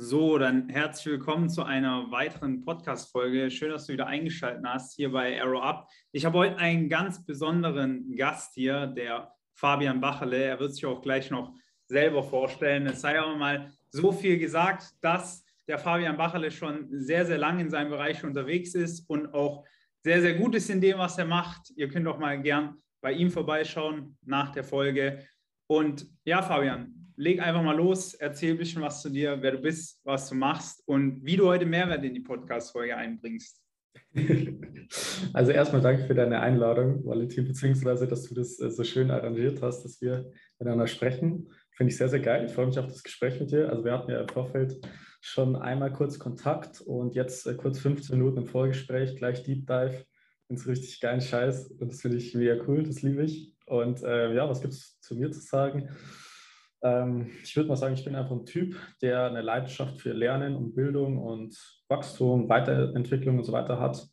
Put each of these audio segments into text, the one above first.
So, dann herzlich willkommen zu einer weiteren Podcast-Folge. Schön, dass du wieder eingeschaltet hast hier bei Arrow Up. Ich habe heute einen ganz besonderen Gast hier, der Fabian Bachele. Er wird sich auch gleich noch selber vorstellen. Es sei aber mal so viel gesagt, dass der Fabian Bachele schon sehr, sehr lange in seinem Bereich unterwegs ist und auch sehr, sehr gut ist in dem, was er macht. Ihr könnt auch mal gern bei ihm vorbeischauen nach der Folge. Und ja, Fabian, leg einfach mal los, erzähl ein bisschen was zu dir, wer du bist, was du machst und wie du heute Mehrwert in die Podcast-Folge einbringst. Also erstmal danke für deine Einladung, Valentin, beziehungsweise, dass du das äh, so schön arrangiert hast, dass wir miteinander sprechen. Finde ich sehr, sehr geil. Ich freue mich auf das Gespräch mit dir. Also wir hatten ja im Vorfeld schon einmal kurz Kontakt und jetzt äh, kurz 15 Minuten im Vorgespräch, gleich Deep Dive ins richtig geilen Scheiß. Und das finde ich mega cool, das liebe ich. Und äh, ja, was gibt es zu mir zu sagen? Ähm, ich würde mal sagen, ich bin einfach ein Typ, der eine Leidenschaft für Lernen und Bildung und Wachstum, Weiterentwicklung und so weiter hat.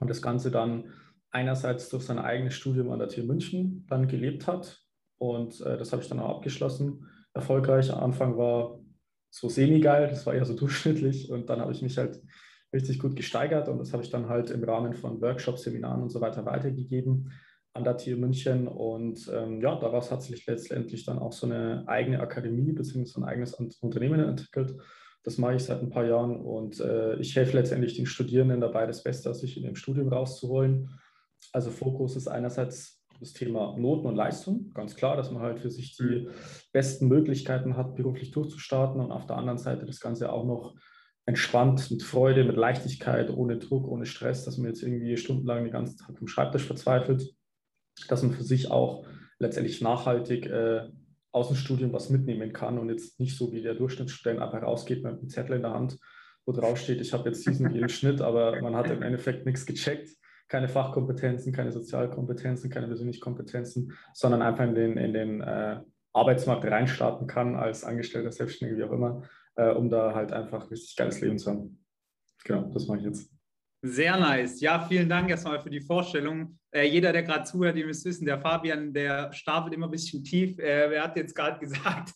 Und das Ganze dann einerseits durch sein eigenes Studium an der TU München dann gelebt hat. Und äh, das habe ich dann auch abgeschlossen. Erfolgreich. Am Anfang war so semi-geil, das war eher so durchschnittlich. Und dann habe ich mich halt richtig gut gesteigert und das habe ich dann halt im Rahmen von Workshops, Seminaren und so weiter weitergegeben an der TU München. Und ähm, ja, daraus hat sich letztendlich dann auch so eine eigene Akademie bzw. ein eigenes Unternehmen entwickelt. Das mache ich seit ein paar Jahren und äh, ich helfe letztendlich den Studierenden dabei, das Beste aus sich in dem Studium rauszuholen. Also Fokus ist einerseits das Thema Noten und Leistung, ganz klar, dass man halt für sich die besten Möglichkeiten hat, beruflich durchzustarten und auf der anderen Seite das Ganze auch noch entspannt, mit Freude, mit Leichtigkeit, ohne Druck, ohne Stress, dass man jetzt irgendwie stundenlang den ganzen Tag am Schreibtisch verzweifelt dass man für sich auch letztendlich nachhaltig äh, aus dem Studium was mitnehmen kann und jetzt nicht so wie der Durchschnittsstudent einfach rausgeht mit einem Zettel in der Hand, wo drauf steht, ich habe jetzt diesen jeden Schnitt, aber man hat im Endeffekt nichts gecheckt, keine Fachkompetenzen, keine Sozialkompetenzen, keine persönlichen Kompetenzen, sondern einfach in den, in den äh, Arbeitsmarkt reinstarten kann als Angestellter, Selbstständiger, wie auch immer, äh, um da halt einfach richtig geiles Leben zu haben. Genau, das mache ich jetzt. Sehr nice. Ja, vielen Dank erstmal für die Vorstellung. Äh, jeder, der gerade zuhört, ihr müsst wissen, der Fabian, der stapelt immer ein bisschen tief. Äh, er hat jetzt gerade gesagt,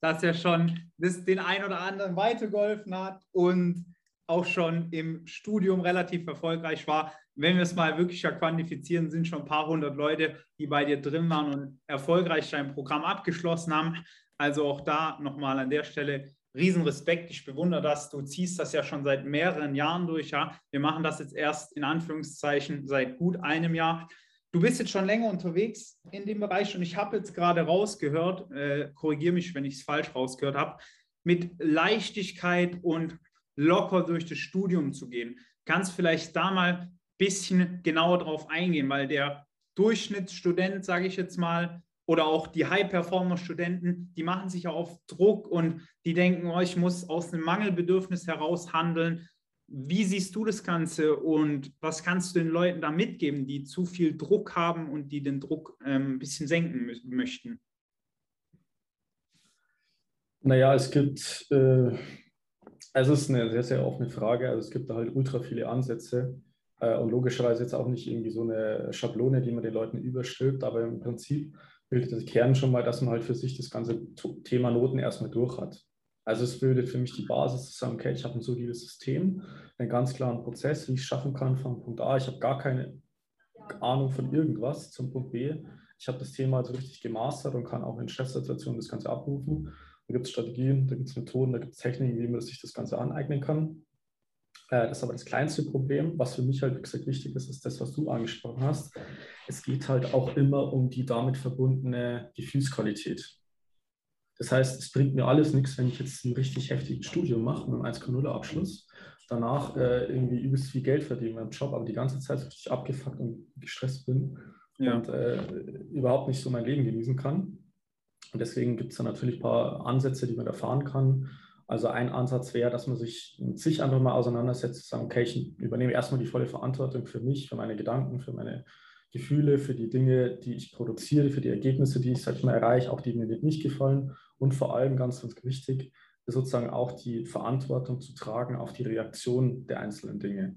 dass er schon das, den einen oder anderen weitergeholfen hat und auch schon im Studium relativ erfolgreich war. Wenn wir es mal wirklich quantifizieren, sind schon ein paar hundert Leute, die bei dir drin waren und erfolgreich dein Programm abgeschlossen haben. Also auch da nochmal an der Stelle Riesenrespekt. Ich bewundere das. Du ziehst das ja schon seit mehreren Jahren durch. Ja? Wir machen das jetzt erst in Anführungszeichen seit gut einem Jahr. Du bist jetzt schon länger unterwegs in dem Bereich und ich habe jetzt gerade rausgehört, äh, korrigiere mich, wenn ich es falsch rausgehört habe, mit Leichtigkeit und locker durch das Studium zu gehen. Kannst vielleicht da mal ein bisschen genauer drauf eingehen, weil der Durchschnittsstudent, sage ich jetzt mal, oder auch die High-Performer-Studenten, die machen sich ja auf Druck und die denken, oh, ich muss aus einem Mangelbedürfnis heraus handeln. Wie siehst du das Ganze und was kannst du den Leuten da mitgeben, die zu viel Druck haben und die den Druck ähm, ein bisschen senken möchten? Naja, es gibt, äh, also es ist eine sehr, sehr offene Frage. Also es gibt da halt ultra viele Ansätze äh, und logischerweise jetzt auch nicht irgendwie so eine Schablone, die man den Leuten überstülpt, aber im Prinzip bildet der Kern schon mal, dass man halt für sich das ganze Thema Noten erstmal durch hat. Also es bildet für mich die Basis zu sagen, okay, ich habe ein solides System, einen ganz klaren Prozess, wie ich es schaffen kann von Punkt A. Ich habe gar keine Ahnung von irgendwas zum Punkt B. Ich habe das Thema also richtig gemastert und kann auch in Stresssituationen das Ganze abrufen. Da gibt es Strategien, da gibt es Methoden, da gibt es Techniken, wie man sich das Ganze aneignen kann. Äh, das ist aber das kleinste Problem. Was für mich halt, wie gesagt, wichtig ist, ist das, was du angesprochen hast. Es geht halt auch immer um die damit verbundene Gefühlsqualität. Das heißt, es bringt mir alles nichts, wenn ich jetzt ein richtig heftiges Studium mache mit einem 1,0 Abschluss, danach äh, irgendwie übelst viel Geld verdiene in meinem Job, aber die ganze Zeit richtig abgefuckt und gestresst bin ja. und äh, überhaupt nicht so mein Leben genießen kann. Und deswegen gibt es da natürlich ein paar Ansätze, die man erfahren kann also ein Ansatz wäre, dass man sich mit sich einfach mal auseinandersetzt, zu sagen, okay, ich übernehme erstmal die volle Verantwortung für mich, für meine Gedanken, für meine Gefühle, für die Dinge, die ich produziere, für die Ergebnisse, die ich, sag ich mal, erreiche, auch die mir nicht gefallen. Und vor allem, ganz, ganz wichtig, sozusagen auch die Verantwortung zu tragen auf die Reaktion der einzelnen Dinge.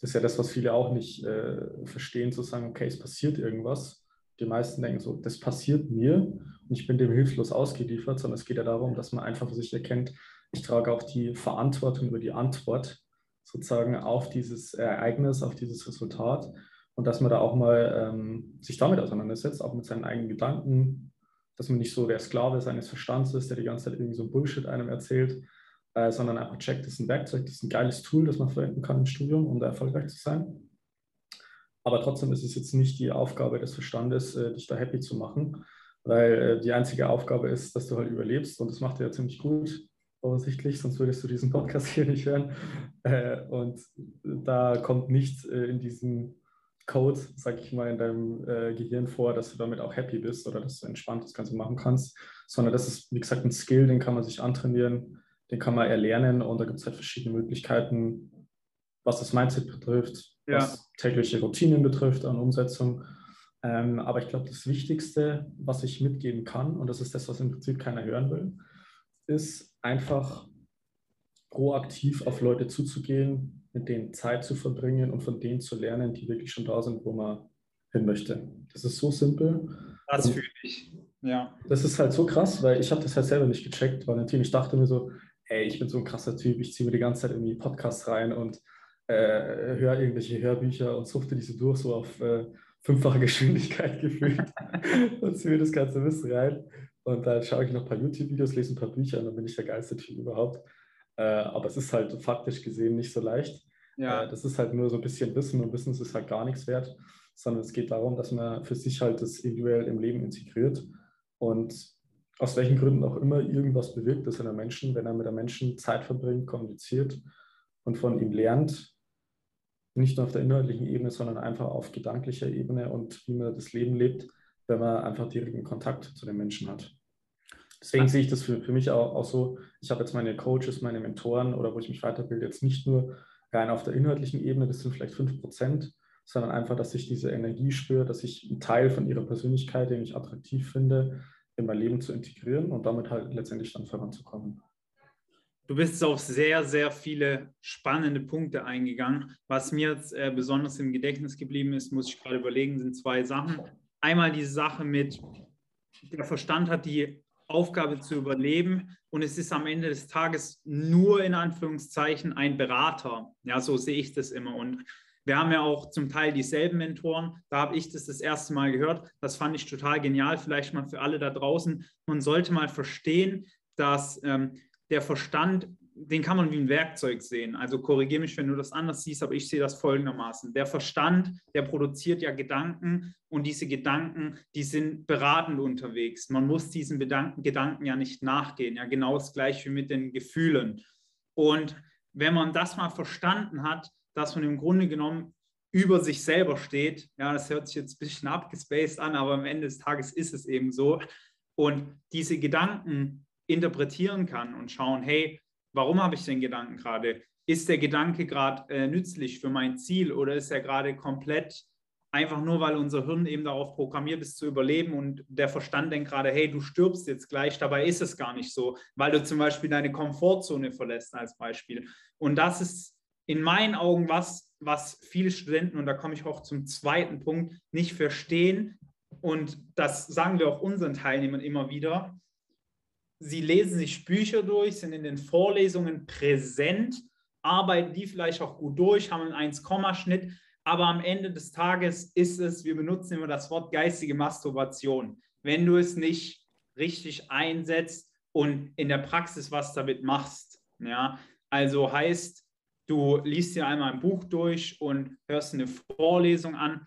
Das ist ja das, was viele auch nicht äh, verstehen, zu sagen, okay, es passiert irgendwas die meisten denken so, das passiert mir und ich bin dem hilflos ausgeliefert, sondern es geht ja darum, dass man einfach für sich erkennt, ich trage auch die Verantwortung über die Antwort sozusagen auf dieses Ereignis, auf dieses Resultat und dass man da auch mal ähm, sich damit auseinandersetzt, auch mit seinen eigenen Gedanken, dass man nicht so der Sklave seines Verstands ist, der die ganze Zeit irgendwie so Bullshit einem erzählt, äh, sondern einfach checkt, das ist ein Werkzeug, das ist ein geiles Tool, das man verwenden kann im Studium, um da erfolgreich zu sein. Aber trotzdem ist es jetzt nicht die Aufgabe des Verstandes, äh, dich da happy zu machen, weil äh, die einzige Aufgabe ist, dass du halt überlebst und das macht er ja ziemlich gut, offensichtlich, sonst würdest du diesen Podcast hier nicht hören. Äh, und da kommt nicht äh, in diesem Code, sag ich mal, in deinem äh, Gehirn vor, dass du damit auch happy bist oder dass du entspannt das Ganze machen kannst, sondern das ist, wie gesagt, ein Skill, den kann man sich antrainieren, den kann man erlernen und da gibt es halt verschiedene Möglichkeiten, was das Mindset betrifft, ja. was tägliche Routinen betrifft an Umsetzung. Ähm, aber ich glaube, das Wichtigste, was ich mitgeben kann, und das ist das, was im Prinzip keiner hören will, ist einfach proaktiv auf Leute zuzugehen, mit denen Zeit zu verbringen und von denen zu lernen, die wirklich schon da sind, wo man hin möchte. Das ist so simpel. Das fühle ich, ja. Das ist halt so krass, weil ich habe das halt selber nicht gecheckt, Valentin. Ich dachte mir so, ey, ich bin so ein krasser Typ, ich ziehe mir die ganze Zeit irgendwie Podcasts rein und äh, höre irgendwelche Hörbücher und suchte diese durch, so auf äh, fünffache Geschwindigkeit gefühlt und ziehe mir das ganze Wissen rein. Und dann schaue ich noch ein paar YouTube-Videos, lese ein paar Bücher und dann bin ich der geilste Typ überhaupt. Äh, aber es ist halt faktisch gesehen nicht so leicht. Ja. Äh, das ist halt nur so ein bisschen Wissen und Wissen ist halt gar nichts wert, sondern es geht darum, dass man für sich halt das individuell im Leben integriert und aus welchen Gründen auch immer irgendwas bewirkt das in einem Menschen, wenn er mit einem Menschen Zeit verbringt, kommuniziert und von ihm lernt, nicht nur auf der inhaltlichen Ebene, sondern einfach auf gedanklicher Ebene und wie man das Leben lebt, wenn man einfach direkten Kontakt zu den Menschen hat. Deswegen sehe ich das für, für mich auch, auch so, ich habe jetzt meine Coaches, meine Mentoren oder wo ich mich weiterbilde, jetzt nicht nur rein auf der inhaltlichen Ebene, das sind vielleicht 5 Prozent, sondern einfach, dass ich diese Energie spüre, dass ich einen Teil von ihrer Persönlichkeit, den ich attraktiv finde, in mein Leben zu integrieren und damit halt letztendlich dann voranzukommen. Du bist auf sehr, sehr viele spannende Punkte eingegangen. Was mir jetzt äh, besonders im Gedächtnis geblieben ist, muss ich gerade überlegen, sind zwei Sachen. Einmal diese Sache mit, der Verstand hat die Aufgabe zu überleben und es ist am Ende des Tages nur in Anführungszeichen ein Berater. Ja, so sehe ich das immer. Und wir haben ja auch zum Teil dieselben Mentoren. Da habe ich das das erste Mal gehört. Das fand ich total genial. Vielleicht mal für alle da draußen. Man sollte mal verstehen, dass ähm, der Verstand den kann man wie ein Werkzeug sehen. Also korrigiere mich, wenn du das anders siehst, aber ich sehe das folgendermaßen. Der Verstand, der produziert ja Gedanken und diese Gedanken, die sind beratend unterwegs. Man muss diesen Gedanken, Gedanken ja nicht nachgehen. Ja, genau das gleiche wie mit den Gefühlen. Und wenn man das mal verstanden hat, dass man im Grunde genommen über sich selber steht, ja, das hört sich jetzt ein bisschen abgespaced an, aber am Ende des Tages ist es eben so. Und diese Gedanken interpretieren kann und schauen, hey, warum habe ich den Gedanken gerade? Ist der Gedanke gerade äh, nützlich für mein Ziel oder ist er gerade komplett einfach nur, weil unser Hirn eben darauf programmiert ist zu überleben und der Verstand denkt gerade, hey, du stirbst jetzt gleich, dabei ist es gar nicht so, weil du zum Beispiel deine Komfortzone verlässt als Beispiel. Und das ist in meinen Augen was, was viele Studenten, und da komme ich auch zum zweiten Punkt, nicht verstehen. Und das sagen wir auch unseren Teilnehmern immer wieder sie lesen sich Bücher durch, sind in den Vorlesungen präsent, arbeiten die vielleicht auch gut durch, haben einen 1-Schnitt, aber am Ende des Tages ist es, wir benutzen immer das Wort geistige Masturbation. Wenn du es nicht richtig einsetzt und in der Praxis was damit machst. Ja, also heißt, du liest dir einmal ein Buch durch und hörst eine Vorlesung an,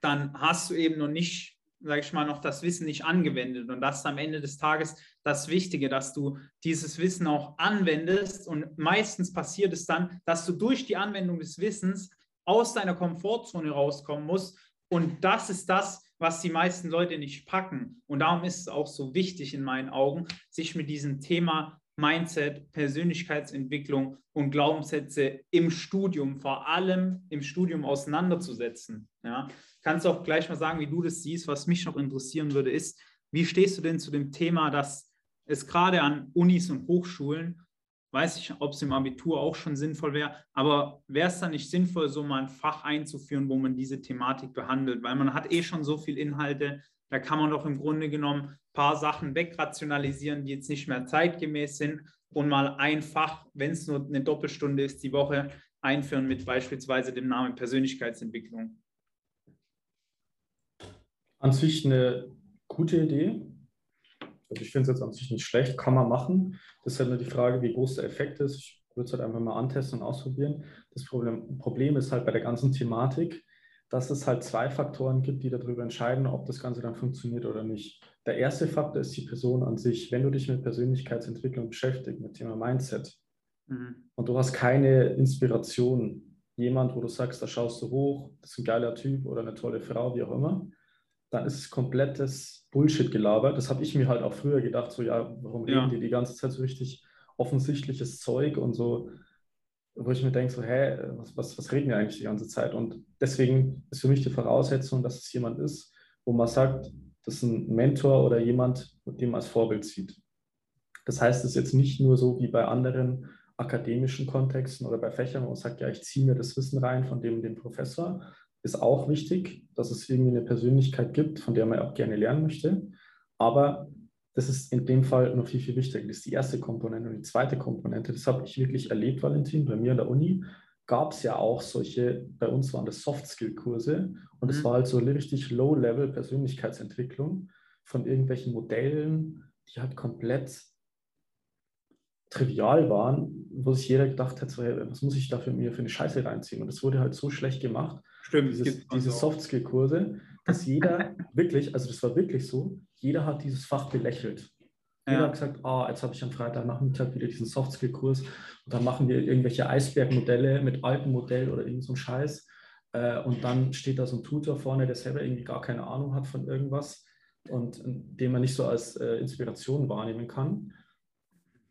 dann hast du eben noch nicht sage ich mal, noch das Wissen nicht angewendet. Und das ist am Ende des Tages das Wichtige, dass du dieses Wissen auch anwendest. Und meistens passiert es dann, dass du durch die Anwendung des Wissens aus deiner Komfortzone rauskommen musst. Und das ist das, was die meisten Leute nicht packen. Und darum ist es auch so wichtig in meinen Augen, sich mit diesem Thema Mindset, Persönlichkeitsentwicklung und Glaubenssätze im Studium, vor allem im Studium auseinanderzusetzen. Ja? Kannst du auch gleich mal sagen, wie du das siehst. Was mich noch interessieren würde, ist, wie stehst du denn zu dem Thema, dass es gerade an Unis und Hochschulen, weiß ich, ob es im Abitur auch schon sinnvoll wäre, aber wäre es dann nicht sinnvoll, so mal ein Fach einzuführen, wo man diese Thematik behandelt? Weil man hat eh schon so viele Inhalte, da kann man doch im Grunde genommen ein paar Sachen wegrationalisieren, die jetzt nicht mehr zeitgemäß sind. und mal einfach, wenn es nur eine Doppelstunde ist, die Woche einführen mit beispielsweise dem Namen Persönlichkeitsentwicklung? An sich eine gute Idee. Also ich finde es jetzt an sich nicht schlecht, kann man machen. Das ist halt nur die Frage, wie groß der Effekt ist. Ich würde es halt einfach mal antesten und ausprobieren. Das Problem, Problem ist halt bei der ganzen Thematik, dass es halt zwei Faktoren gibt, die darüber entscheiden, ob das Ganze dann funktioniert oder nicht. Der erste Faktor ist die Person an sich. Wenn du dich mit Persönlichkeitsentwicklung beschäftigst, mit Thema Mindset, mhm. und du hast keine Inspiration, jemand, wo du sagst, da schaust du hoch, das ist ein geiler Typ oder eine tolle Frau, wie auch immer, dann ist es komplettes Bullshit-Gelaber. Das habe ich mir halt auch früher gedacht, so ja, warum ja. reden die die ganze Zeit so richtig offensichtliches Zeug und so, wo ich mir denke, so, hä, was, was, was reden wir eigentlich die ganze Zeit? Und deswegen ist für mich die Voraussetzung, dass es jemand ist, wo man sagt, das ist ein Mentor oder jemand, den man als Vorbild sieht. Das heißt, es ist jetzt nicht nur so wie bei anderen akademischen Kontexten oder bei Fächern, wo man sagt, ja, ich ziehe mir das Wissen rein von dem, dem Professor, ist auch wichtig, dass es irgendwie eine Persönlichkeit gibt, von der man auch gerne lernen möchte. Aber das ist in dem Fall noch viel, viel wichtiger. Das ist die erste Komponente. Und die zweite Komponente, das habe ich wirklich erlebt, Valentin, bei mir an der Uni gab es ja auch solche, bei uns waren das Soft-Skill-Kurse und es mhm. war halt so richtig Low-Level Persönlichkeitsentwicklung von irgendwelchen Modellen, die halt komplett trivial waren, wo sich jeder gedacht hat, so, hey, was muss ich da für mir für eine Scheiße reinziehen? Und das wurde halt so schlecht gemacht, Stimmt, dieses, diese Soft-Skill-Kurse, dass jeder wirklich, also das war wirklich so, jeder hat dieses Fach belächelt. Jeder ja. hat gesagt, ah, jetzt habe ich am Freitagnachmittag wieder diesen Soft-Skill-Kurs und dann machen wir irgendwelche Eisbergmodelle mit Alpenmodell oder irgend so ein Scheiß. Äh, und dann steht da so ein Tutor vorne, der selber irgendwie gar keine Ahnung hat von irgendwas und den man nicht so als äh, Inspiration wahrnehmen kann.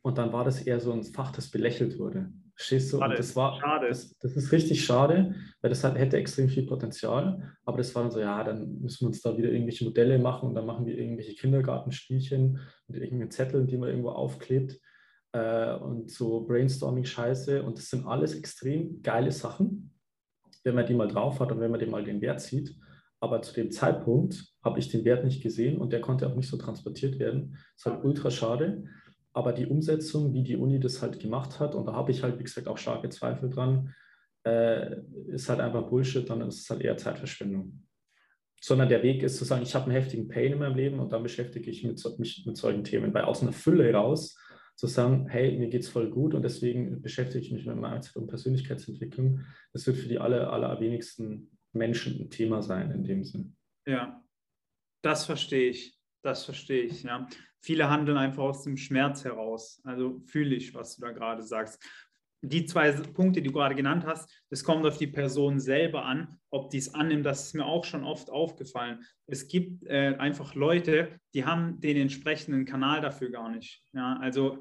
Und dann war das eher so ein Fach, das belächelt wurde. Verstehst du? Und das war, schade. Das, das, ist richtig schade, weil das hat, hätte extrem viel Potenzial. Aber das war dann so, ja, dann müssen wir uns da wieder irgendwelche Modelle machen und dann machen wir irgendwelche Kindergartenspielchen mit irgendwelchen Zetteln, die man irgendwo aufklebt äh, und so Brainstorming-Scheiße. Und das sind alles extrem geile Sachen, wenn man die mal drauf hat und wenn man dem mal den Wert sieht. Aber zu dem Zeitpunkt habe ich den Wert nicht gesehen und der konnte auch nicht so transportiert werden. Das ist halt ultra schade. Aber die Umsetzung, wie die Uni das halt gemacht hat, und da habe ich halt, wie gesagt, auch starke Zweifel dran, äh, ist halt einfach Bullshit, dann ist es halt eher Zeitverschwendung. Sondern der Weg ist zu sagen, ich habe einen heftigen Pain in meinem Leben und dann beschäftige ich mich mit, mich mit solchen Themen. Weil aus einer Fülle raus zu sagen, hey, mir geht es voll gut und deswegen beschäftige ich mich mit Mindset und Persönlichkeitsentwicklung, das wird für die aller, aller wenigsten Menschen ein Thema sein in dem Sinn. Ja, das verstehe ich. Das verstehe ich, ja. Viele handeln einfach aus dem Schmerz heraus. Also fühle ich, was du da gerade sagst. Die zwei Punkte, die du gerade genannt hast, das kommt auf die Person selber an, ob die es annimmt. Das ist mir auch schon oft aufgefallen. Es gibt äh, einfach Leute, die haben den entsprechenden Kanal dafür gar nicht. Ja, also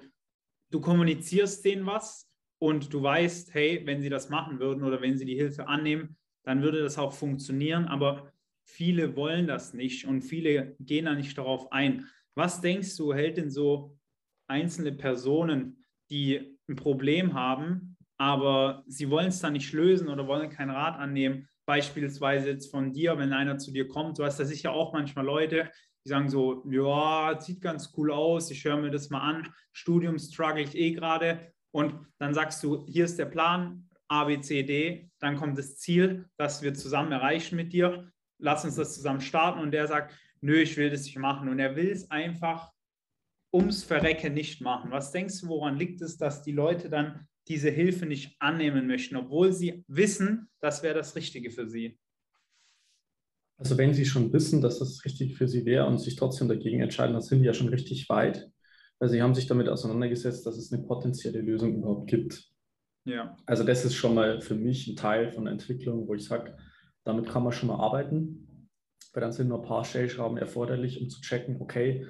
du kommunizierst denen was und du weißt, hey, wenn sie das machen würden oder wenn sie die Hilfe annehmen, dann würde das auch funktionieren. Aber viele wollen das nicht und viele gehen da nicht darauf ein. Was denkst du, hält denn so einzelne Personen, die ein Problem haben, aber sie wollen es dann nicht lösen oder wollen keinen Rat annehmen? Beispielsweise jetzt von dir, wenn einer zu dir kommt, du hast da sicher auch manchmal Leute, die sagen so, ja, sieht ganz cool aus, ich höre mir das mal an, Studium struggle ich eh gerade und dann sagst du, hier ist der Plan, A, B, C, D, dann kommt das Ziel, das wir zusammen erreichen mit dir lass uns das zusammen starten. Und der sagt, nö, ich will das nicht machen. Und er will es einfach ums Verrecken nicht machen. Was denkst du, woran liegt es, dass die Leute dann diese Hilfe nicht annehmen möchten, obwohl sie wissen, das wäre das Richtige für sie? Also wenn sie schon wissen, dass das richtig für sie wäre und sich trotzdem dagegen entscheiden, dann sind die ja schon richtig weit. Weil sie haben sich damit auseinandergesetzt, dass es eine potenzielle Lösung überhaupt gibt. Ja. Also das ist schon mal für mich ein Teil von der Entwicklung, wo ich sage, damit kann man schon mal arbeiten, weil dann sind nur ein paar Stellschrauben erforderlich, um zu checken, okay,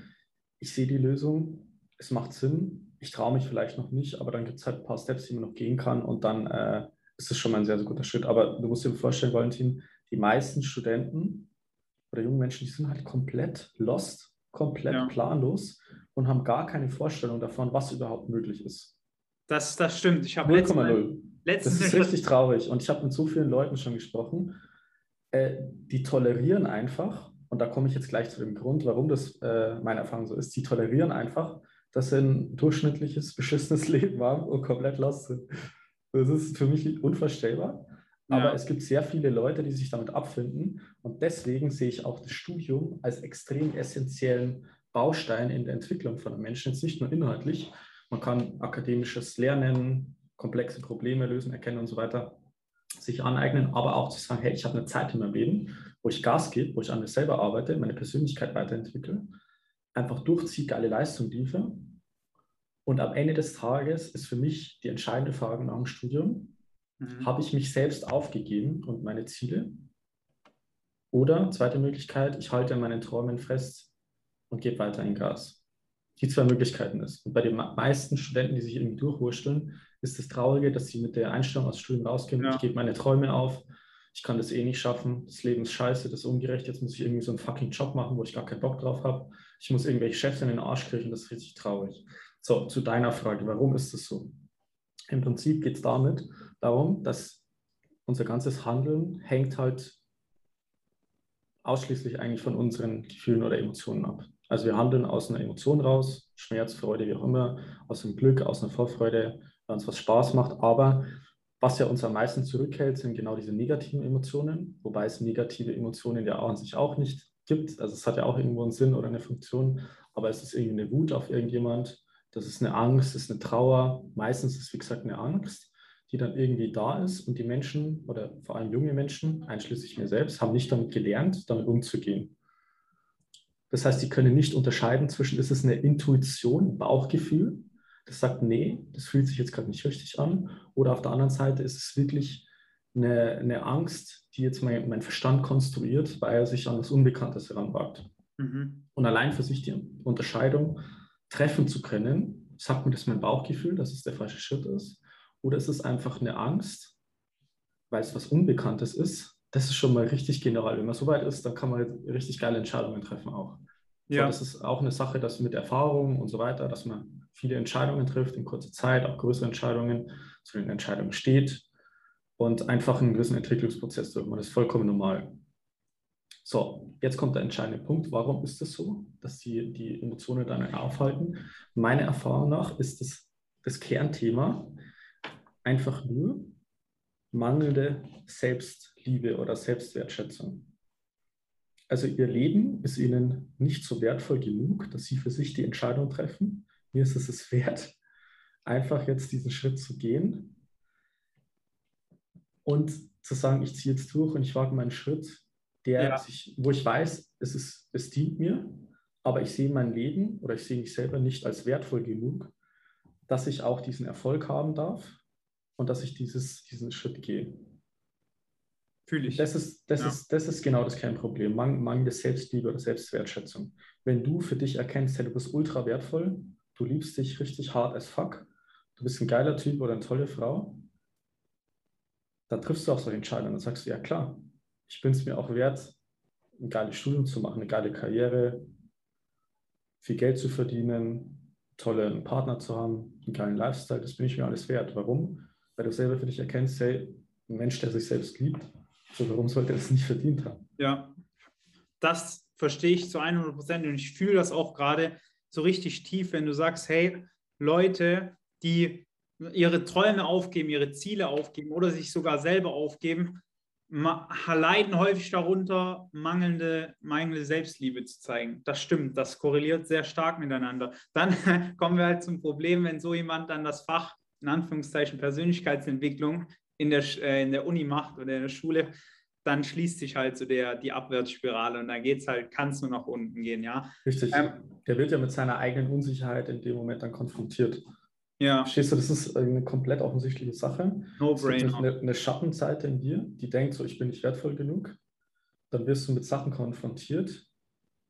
ich sehe die Lösung, es macht Sinn, ich traue mich vielleicht noch nicht, aber dann gibt es halt ein paar Steps, die man noch gehen kann und dann äh, ist es schon mal ein sehr, sehr guter Schritt. Aber du musst dir vorstellen, Valentin, die meisten Studenten oder jungen Menschen, die sind halt komplett lost, komplett ja. planlos und haben gar keine Vorstellung davon, was überhaupt möglich ist. Das, das stimmt. Ich habe letztens, letztens. Das ist richtig traurig. Und ich habe mit so vielen Leuten schon gesprochen äh, die tolerieren einfach, und da komme ich jetzt gleich zu dem Grund, warum das äh, meine Erfahrung so ist, die tolerieren einfach, dass sie ein durchschnittliches, beschissenes Leben haben und komplett lost sind. Das ist für mich unvorstellbar. Aber ja. es gibt sehr viele Leute, die sich damit abfinden. Und deswegen sehe ich auch das Studium als extrem essentiellen Baustein in der Entwicklung von einem Menschen. Jetzt nicht nur inhaltlich. Man kann akademisches Lernen, komplexe Probleme lösen, erkennen und so weiter sich aneignen, aber auch zu sagen, hey, ich habe eine Zeit in meinem Leben, wo ich Gas gebe, wo ich an mir selber arbeite, meine Persönlichkeit weiterentwickle, einfach durchziehe, geile Leistung liefere. Und am Ende des Tages ist für mich die entscheidende Frage nach dem Studium, mhm. habe ich mich selbst aufgegeben und meine Ziele? Oder zweite Möglichkeit, ich halte an meinen Träumen fest und gebe weiter ein Gas. Die zwei Möglichkeiten ist. Und bei den meisten Studenten, die sich irgendwie durchwurschteln, ist das Traurige, dass sie mit der Einstellung aus Studium rausgehen, ja. ich gebe meine Träume auf, ich kann das eh nicht schaffen, das Leben ist scheiße, das ist ungerecht, jetzt muss ich irgendwie so einen fucking Job machen, wo ich gar keinen Bock drauf habe, ich muss irgendwelche Chefs in den Arsch kriechen, das ist richtig traurig. So, zu deiner Frage, warum ist das so? Im Prinzip geht es damit darum, dass unser ganzes Handeln hängt halt ausschließlich eigentlich von unseren Gefühlen oder Emotionen ab. Also wir handeln aus einer Emotion raus, Schmerz, Freude, wie auch immer, aus einem Glück, aus einer Vorfreude, weil uns was Spaß macht. Aber was ja uns am meisten zurückhält, sind genau diese negativen Emotionen, wobei es negative Emotionen ja auch an sich auch nicht gibt. Also es hat ja auch irgendwo einen Sinn oder eine Funktion, aber es ist irgendwie eine Wut auf irgendjemand, das ist eine Angst, das ist eine Trauer. Meistens ist wie gesagt, eine Angst, die dann irgendwie da ist und die Menschen oder vor allem junge Menschen, einschließlich mir selbst, haben nicht damit gelernt, damit umzugehen. Das heißt, sie können nicht unterscheiden zwischen, ist es eine Intuition, Bauchgefühl, das sagt, nee, das fühlt sich jetzt gerade nicht richtig an. Oder auf der anderen Seite ist es wirklich eine, eine Angst, die jetzt mein, mein Verstand konstruiert, weil er sich an das Unbekanntes heranwagt. Mhm. Und allein für sich die Unterscheidung treffen zu können, sagt mir das mein Bauchgefühl, dass es der falsche Schritt ist, oder ist es einfach eine Angst, weil es was Unbekanntes ist. Das ist schon mal richtig general. Wenn man so weit ist, dann kann man richtig geile Entscheidungen treffen auch. Ja. So, das ist auch eine Sache, dass mit Erfahrung und so weiter, dass man viele Entscheidungen trifft in kurzer Zeit, auch größere Entscheidungen, zu den Entscheidungen steht und einfach einen gewissen Entwicklungsprozess durchmacht. Das ist vollkommen normal. So, jetzt kommt der entscheidende Punkt. Warum ist es das so, dass die, die Emotionen dann aufhalten? Meiner Erfahrung nach ist das, das Kernthema einfach nur mangelnde Selbstliebe oder Selbstwertschätzung. Also ihr Leben ist ihnen nicht so wertvoll genug, dass sie für sich die Entscheidung treffen, mir ist es es wert, einfach jetzt diesen Schritt zu gehen und zu sagen, ich ziehe jetzt durch und ich wage meinen Schritt, der ja. sich, wo ich weiß, es, ist, es dient mir, aber ich sehe mein Leben oder ich sehe mich selber nicht als wertvoll genug, dass ich auch diesen Erfolg haben darf und dass ich dieses, diesen Schritt gehe. Fühle ich. Das ist, das, ja. ist, das ist genau das Kernproblem, Mang mangelnde Selbstliebe oder Selbstwertschätzung. Wenn du für dich erkennst, hey, du bist ultra wertvoll, du liebst dich richtig hart as fuck, du bist ein geiler Typ oder eine tolle Frau, dann triffst du auch so Entscheidungen und sagst du, ja klar, ich bin es mir auch wert, ein geiles Studium zu machen, eine geile Karriere, viel Geld zu verdienen, tollen Partner zu haben, einen geilen Lifestyle, das bin ich mir alles wert. Warum? Weil du selber für dich erkennst, hey, ein Mensch, der sich selbst liebt, so warum sollte er es nicht verdient haben? Ja, das verstehe ich zu 100 Prozent und ich fühle das auch gerade, so richtig tief, wenn du sagst, hey, Leute, die ihre Träume aufgeben, ihre Ziele aufgeben oder sich sogar selber aufgeben, leiden häufig darunter, mangelnde, mangelnde Selbstliebe zu zeigen. Das stimmt, das korreliert sehr stark miteinander. Dann kommen wir halt zum Problem, wenn so jemand dann das Fach, in Anführungszeichen Persönlichkeitsentwicklung, in der, äh, in der Uni macht oder in der Schule, dann schließt sich halt so der, die Abwärtsspirale und dann geht es halt, kann es nur nach unten gehen, ja. Richtig. Ähm, der wird ja mit seiner eigenen Unsicherheit in dem Moment dann konfrontiert. Ja. Verstehst du, das ist eine komplett offensichtliche Sache. No brainer. Eine, eine Schattenseite in dir, die denkt so, ich bin nicht wertvoll genug. Dann wirst du mit Sachen konfrontiert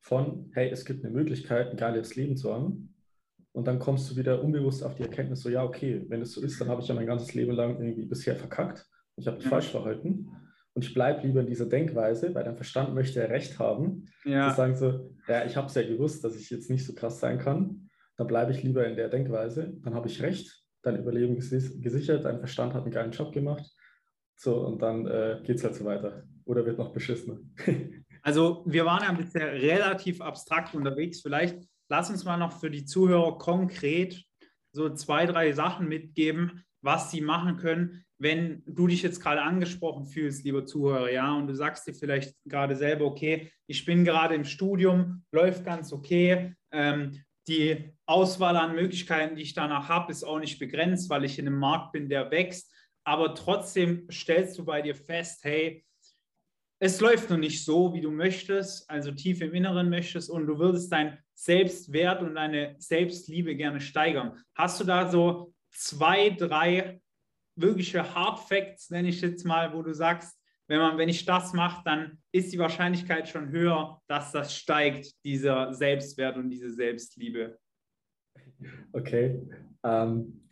von, hey, es gibt eine Möglichkeit, ein geiles Leben zu haben. Und dann kommst du wieder unbewusst auf die Erkenntnis, so, ja, okay, wenn es so ist, dann habe ich ja mein ganzes Leben lang irgendwie bisher verkackt. Ich habe mich ja. falsch verhalten und ich bleibe lieber in dieser Denkweise, weil dein Verstand möchte ja recht haben. Ja. Zu sagen so, ja, ich habe es ja gewusst, dass ich jetzt nicht so krass sein kann. Dann bleibe ich lieber in der Denkweise, dann habe ich recht, dein Überleben gesichert, dein Verstand hat einen geilen Job gemacht. So, und dann äh, geht es halt so weiter. Oder wird noch beschissener. also wir waren ja bisher relativ abstrakt unterwegs. Vielleicht lass uns mal noch für die Zuhörer konkret so zwei, drei Sachen mitgeben, was sie machen können, wenn du dich jetzt gerade angesprochen fühlst, lieber Zuhörer, ja, und du sagst dir vielleicht gerade selber, okay, ich bin gerade im Studium, läuft ganz okay, ähm, die Auswahl an Möglichkeiten, die ich danach habe, ist auch nicht begrenzt, weil ich in einem Markt bin, der wächst, aber trotzdem stellst du bei dir fest, hey, es läuft noch nicht so, wie du möchtest, also tief im Inneren möchtest und du würdest dein Selbstwert und deine Selbstliebe gerne steigern. Hast du da so zwei, drei wirkliche Hard Facts, nenne ich jetzt mal, wo du sagst, wenn man, wenn ich das mache, dann ist die Wahrscheinlichkeit schon höher, dass das steigt, dieser Selbstwert und diese Selbstliebe. Okay. Ähm,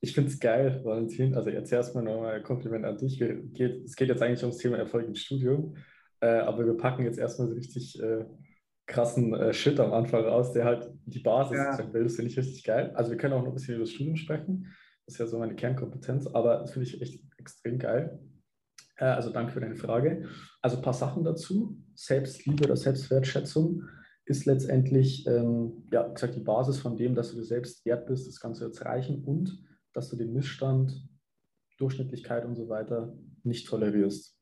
ich finde es geil, Valentin. Also jetzt erstmal nochmal ein Kompliment an dich. Geht, es geht jetzt eigentlich ums Thema Erfolg im Studium, äh, aber wir packen jetzt erstmal so richtig äh, krassen äh, Shit am Anfang raus, der halt die Basis ja. ist. Das finde ich richtig geil. Also wir können auch noch ein bisschen über das Studium sprechen. Das ist ja so meine Kernkompetenz, aber das finde ich echt extrem geil. Äh, also danke für deine Frage. Also ein paar Sachen dazu. Selbstliebe oder Selbstwertschätzung ist letztendlich, ähm, ja, gesagt, die Basis von dem, dass du dir selbst wert bist, das Ganze zu erreichen und dass du den Missstand, Durchschnittlichkeit und so weiter nicht tolerierst.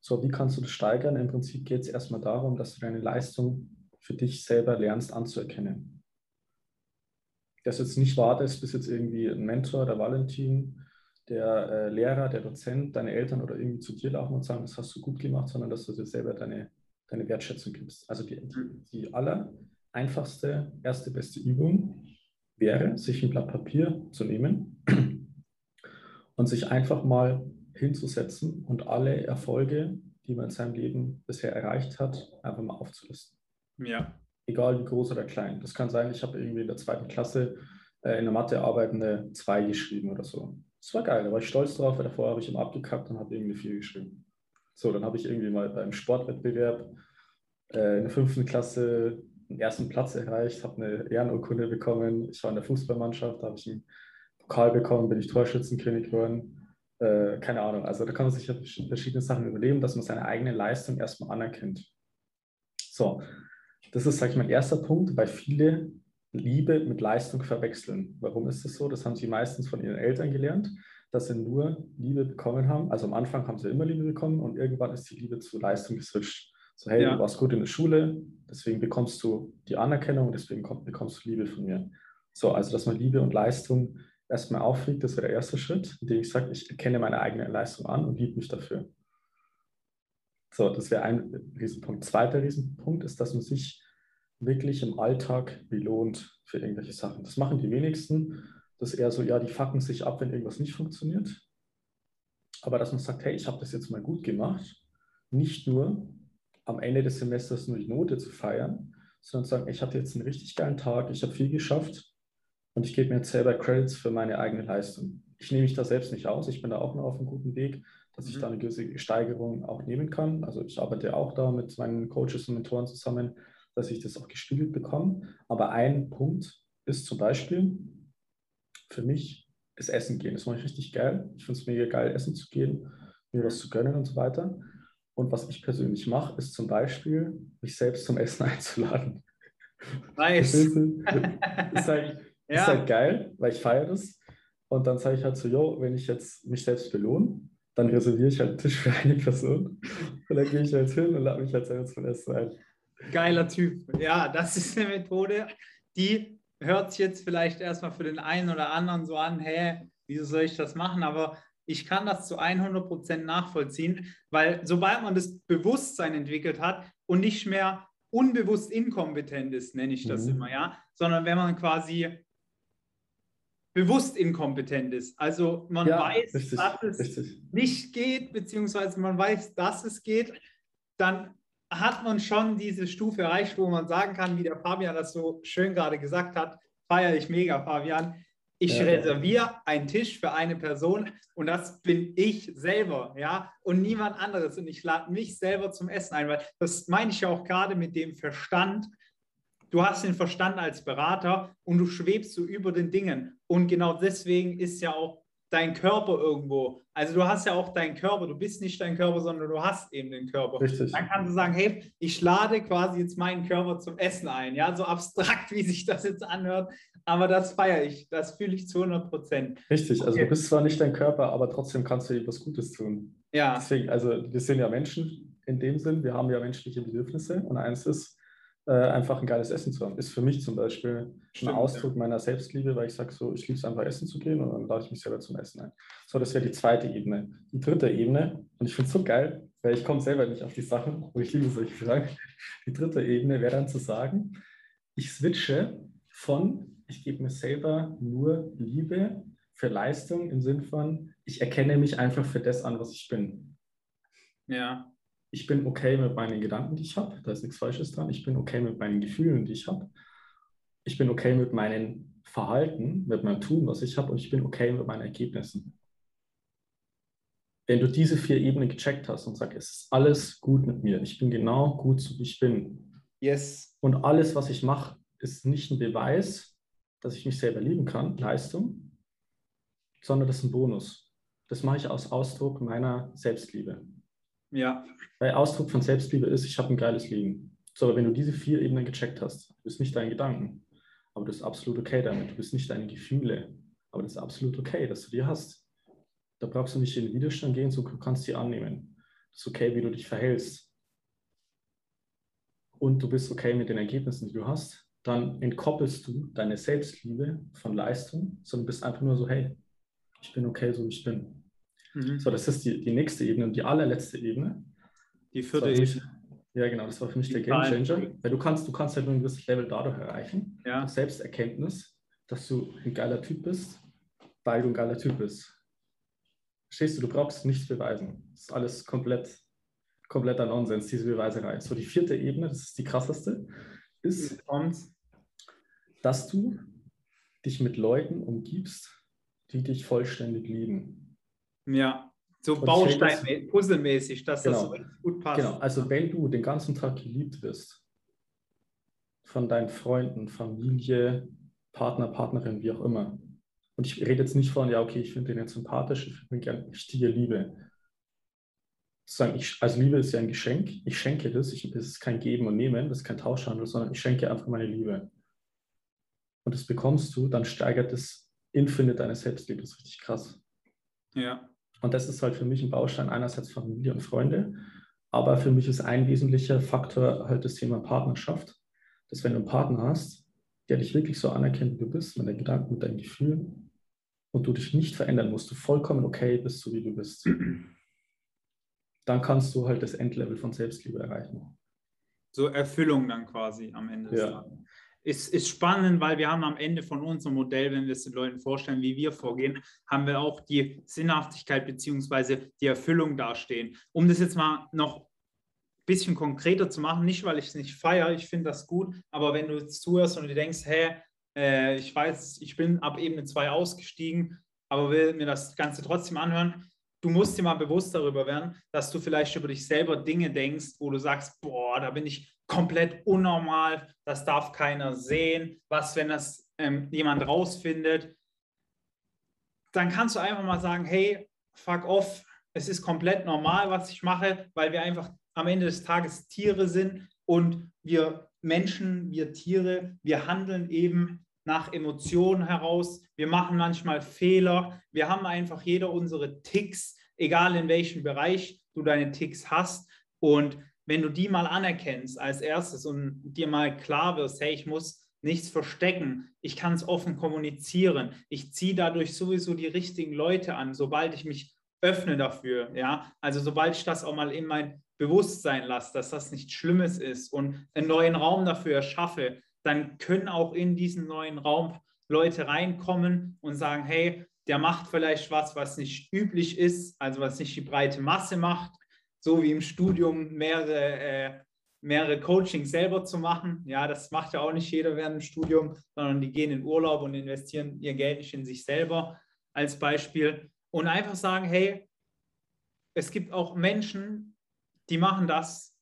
So, wie kannst du das steigern? Im Prinzip geht es erstmal darum, dass du deine Leistung für dich selber lernst anzuerkennen. Dass du jetzt nicht wartest, bis jetzt irgendwie ein Mentor, der Valentin, der äh, Lehrer, der Dozent, deine Eltern oder irgendwie zu dir laufen und sagen, das hast du gut gemacht, sondern dass du dir selber deine, deine Wertschätzung gibst. Also die, die, die aller einfachste, erste, beste Übung wäre, sich ein Blatt Papier zu nehmen und sich einfach mal hinzusetzen und alle Erfolge, die man in seinem Leben bisher erreicht hat, einfach mal aufzulisten. Ja. Egal wie groß oder klein. Das kann sein, ich habe irgendwie in der zweiten Klasse äh, in der Mathearbeit eine 2 geschrieben oder so. Das war geil, da war ich stolz drauf, weil davor habe ich immer abgekackt und habe irgendwie 4 geschrieben. So, dann habe ich irgendwie mal beim Sportwettbewerb äh, in der fünften Klasse den ersten Platz erreicht, habe eine Ehrenurkunde bekommen. Ich war in der Fußballmannschaft, da habe ich einen Pokal bekommen, bin ich Torschützenkönig geworden. Äh, keine Ahnung, also da kann man sich ja verschiedene Sachen überleben, dass man seine eigene Leistung erstmal anerkennt. So, das ist, sage ich mal, erster Punkt, weil viele Liebe mit Leistung verwechseln. Warum ist das so? Das haben sie meistens von ihren Eltern gelernt, dass sie nur Liebe bekommen haben. Also am Anfang haben sie immer Liebe bekommen und irgendwann ist die Liebe zu Leistung geswitcht. So, hey, ja. du warst gut in der Schule, deswegen bekommst du die Anerkennung und deswegen bekommst du Liebe von mir. So, also dass man Liebe und Leistung erstmal aufwiegt, das wäre der erste Schritt, indem ich sage, ich erkenne meine eigene Leistung an und liebe mich dafür. So, das wäre ein Riesenpunkt. Zweiter Riesenpunkt ist, dass man sich wirklich im Alltag belohnt für irgendwelche Sachen. Das machen die wenigsten. Das ist eher so, ja, die fucken sich ab, wenn irgendwas nicht funktioniert. Aber dass man sagt, hey, ich habe das jetzt mal gut gemacht, nicht nur, am Ende des Semesters nur die Note zu feiern, sondern zu sagen, ich hatte jetzt einen richtig geilen Tag, ich habe viel geschafft und ich gebe mir jetzt selber Credits für meine eigene Leistung. Ich nehme mich da selbst nicht aus, ich bin da auch noch auf einem guten Weg, dass ich mhm. da eine gewisse Steigerung auch nehmen kann. Also ich arbeite auch da mit meinen Coaches und Mentoren zusammen, dass ich das auch gespiegelt bekomme. Aber ein Punkt ist zum Beispiel für mich das Essen gehen. Das mache ich richtig geil. Ich finde es mega geil, essen zu gehen, mir was zu gönnen und so weiter. Und was ich persönlich mache, ist zum Beispiel, mich selbst zum Essen einzuladen. Nice. Das ist, halt, ja. ist halt geil, weil ich feiere das. Und dann sage ich halt so, jo, wenn ich jetzt mich selbst belohne, dann reserviere ich halt einen Tisch für eine Person. Und dann gehe ich halt hin und lade mich halt selber zum Essen ein. Geiler Typ. Ja, das ist eine Methode, die hört sich jetzt vielleicht erstmal für den einen oder anderen so an, hä, wieso soll ich das machen? Aber ich kann das zu 100 Prozent nachvollziehen, weil sobald man das Bewusstsein entwickelt hat und nicht mehr unbewusst inkompetent ist, nenne ich das mhm. immer, ja, sondern wenn man quasi bewusst inkompetent ist. Also man ja, weiß, richtig, dass es richtig. nicht geht, beziehungsweise man weiß, dass es geht, dann hat man schon diese Stufe erreicht, wo man sagen kann, wie der Fabian das so schön gerade gesagt hat, feiere ich mega, Fabian. Ich ja, reserviere einen Tisch für eine Person und das bin ich selber, ja, und niemand anderes. Und ich lade mich selber zum Essen ein, weil das meine ich ja auch gerade mit dem Verstand. Du hast den Verstand als Berater und du schwebst so über den Dingen. Und genau deswegen ist ja auch dein Körper irgendwo. Also du hast ja auch deinen Körper, du bist nicht dein Körper, sondern du hast eben den Körper. Richtig. Dann kannst du sagen, hey, ich lade quasi jetzt meinen Körper zum Essen ein. Ja, so abstrakt, wie sich das jetzt anhört, aber das feiere ich, das fühle ich zu 100 Prozent. Richtig, also okay. du bist zwar nicht dein Körper, aber trotzdem kannst du etwas Gutes tun. Ja. Deswegen, also wir sind ja Menschen in dem Sinn, wir haben ja menschliche Bedürfnisse und eins ist, äh, einfach ein geiles Essen zu haben. Ist für mich zum Beispiel Stimmt, ein Ausdruck ja. meiner Selbstliebe, weil ich sage so, ich liebe es einfach essen zu gehen und dann lade ich mich selber zum Essen ein. So, das wäre die zweite Ebene. Die dritte Ebene, und ich finde es so geil, weil ich komme selber nicht auf die Sachen und ich liebe solche Fragen. Die dritte Ebene wäre dann zu sagen, ich switche von, ich gebe mir selber nur Liebe für Leistung im Sinn von, ich erkenne mich einfach für das an, was ich bin. Ja ich bin okay mit meinen Gedanken, die ich habe. Da ist nichts Falsches dran. Ich bin okay mit meinen Gefühlen, die ich habe. Ich bin okay mit meinem Verhalten, mit meinem Tun, was ich habe. Und ich bin okay mit meinen Ergebnissen. Wenn du diese vier Ebenen gecheckt hast und sagst, es ist alles gut mit mir, ich bin genau gut, so wie ich bin. Yes. Und alles, was ich mache, ist nicht ein Beweis, dass ich mich selber lieben kann, Leistung, sondern das ist ein Bonus. Das mache ich aus Ausdruck meiner Selbstliebe. Ja. Weil Ausdruck von Selbstliebe ist, ich habe ein geiles Leben. So, aber wenn du diese vier Ebenen gecheckt hast, du bist nicht deine Gedanken, aber du bist absolut okay damit. Du bist nicht deine Gefühle, aber das ist absolut okay, dass du die hast. Da brauchst du nicht in den Widerstand gehen, so du kannst die annehmen. Das ist okay, wie du dich verhältst. Und du bist okay mit den Ergebnissen, die du hast. Dann entkoppelst du deine Selbstliebe von Leistung, sondern bist einfach nur so, hey, ich bin okay, so wie ich bin. Mhm. So, das ist die, die nächste Ebene und die allerletzte Ebene. Die vierte Ebene. Ja, genau, das war für mich die der Game Changer. Weil du kannst, du kannst halt nur ein gewisses Level dadurch erreichen, ja. Selbsterkenntnis, dass du ein geiler Typ bist, weil du ein geiler Typ bist. Verstehst du, du brauchst nichts beweisen. Das ist alles komplett, kompletter Nonsens, diese Beweiserei. So, die vierte Ebene, das ist die krasseste, ist, dass du dich mit Leuten umgibst, die dich vollständig lieben. Ja, so Baustein, Puzzlemäßig, dass genau, das so gut passt. Genau, also wenn du den ganzen Tag geliebt wirst, von deinen Freunden, Familie, Partner, Partnerin, wie auch immer. Und ich rede jetzt nicht von, ja, okay, ich finde den jetzt sympathisch, ich finde gerne richtige Liebe. Ich, also Liebe ist ja ein Geschenk, ich schenke das, ich, das ist kein Geben und Nehmen, das ist kein Tauschhandel, sondern ich schenke einfach meine Liebe. Und das bekommst du, dann steigert das Infinite deine Selbstliebe, das ist richtig krass. Ja. Und das ist halt für mich ein Baustein einerseits Familie und Freunde, aber für mich ist ein wesentlicher Faktor halt das Thema Partnerschaft. Dass wenn du einen Partner hast, der dich wirklich so anerkennt, wie du bist, mit deinen Gedanken, mit deinen Gefühlen und du dich nicht verändern musst, du vollkommen okay bist, so wie du bist, dann kannst du halt das Endlevel von Selbstliebe erreichen. So Erfüllung dann quasi am Ende. Ja ist, ist spannend, weil wir haben am Ende von unserem Modell, wenn wir es den Leuten vorstellen, wie wir vorgehen, haben wir auch die Sinnhaftigkeit bzw. die Erfüllung dastehen. Um das jetzt mal noch ein bisschen konkreter zu machen, nicht weil ich es nicht feiere, ich finde das gut, aber wenn du jetzt zuhörst und du denkst, hä, äh, ich weiß, ich bin ab Ebene 2 ausgestiegen, aber will mir das Ganze trotzdem anhören, du musst dir mal bewusst darüber werden, dass du vielleicht über dich selber Dinge denkst, wo du sagst, boah, da bin ich komplett unnormal, das darf keiner sehen. Was, wenn das ähm, jemand rausfindet? Dann kannst du einfach mal sagen, hey, fuck off, es ist komplett normal, was ich mache, weil wir einfach am Ende des Tages Tiere sind und wir Menschen, wir Tiere, wir handeln eben nach Emotionen heraus. Wir machen manchmal Fehler. Wir haben einfach jeder unsere Ticks, egal in welchem Bereich du deine Ticks hast. Und wenn du die mal anerkennst als erstes und dir mal klar wirst, hey, ich muss nichts verstecken, ich kann es offen kommunizieren, ich ziehe dadurch sowieso die richtigen Leute an, sobald ich mich öffne dafür, ja, also sobald ich das auch mal in mein Bewusstsein lasse, dass das nichts Schlimmes ist und einen neuen Raum dafür erschaffe, dann können auch in diesen neuen Raum Leute reinkommen und sagen, hey, der macht vielleicht was, was nicht üblich ist, also was nicht die breite Masse macht, so wie im Studium mehrere, äh, mehrere Coachings selber zu machen. Ja, das macht ja auch nicht jeder während dem Studium, sondern die gehen in Urlaub und investieren ihr Geld nicht in sich selber als Beispiel. Und einfach sagen, hey, es gibt auch Menschen, die machen das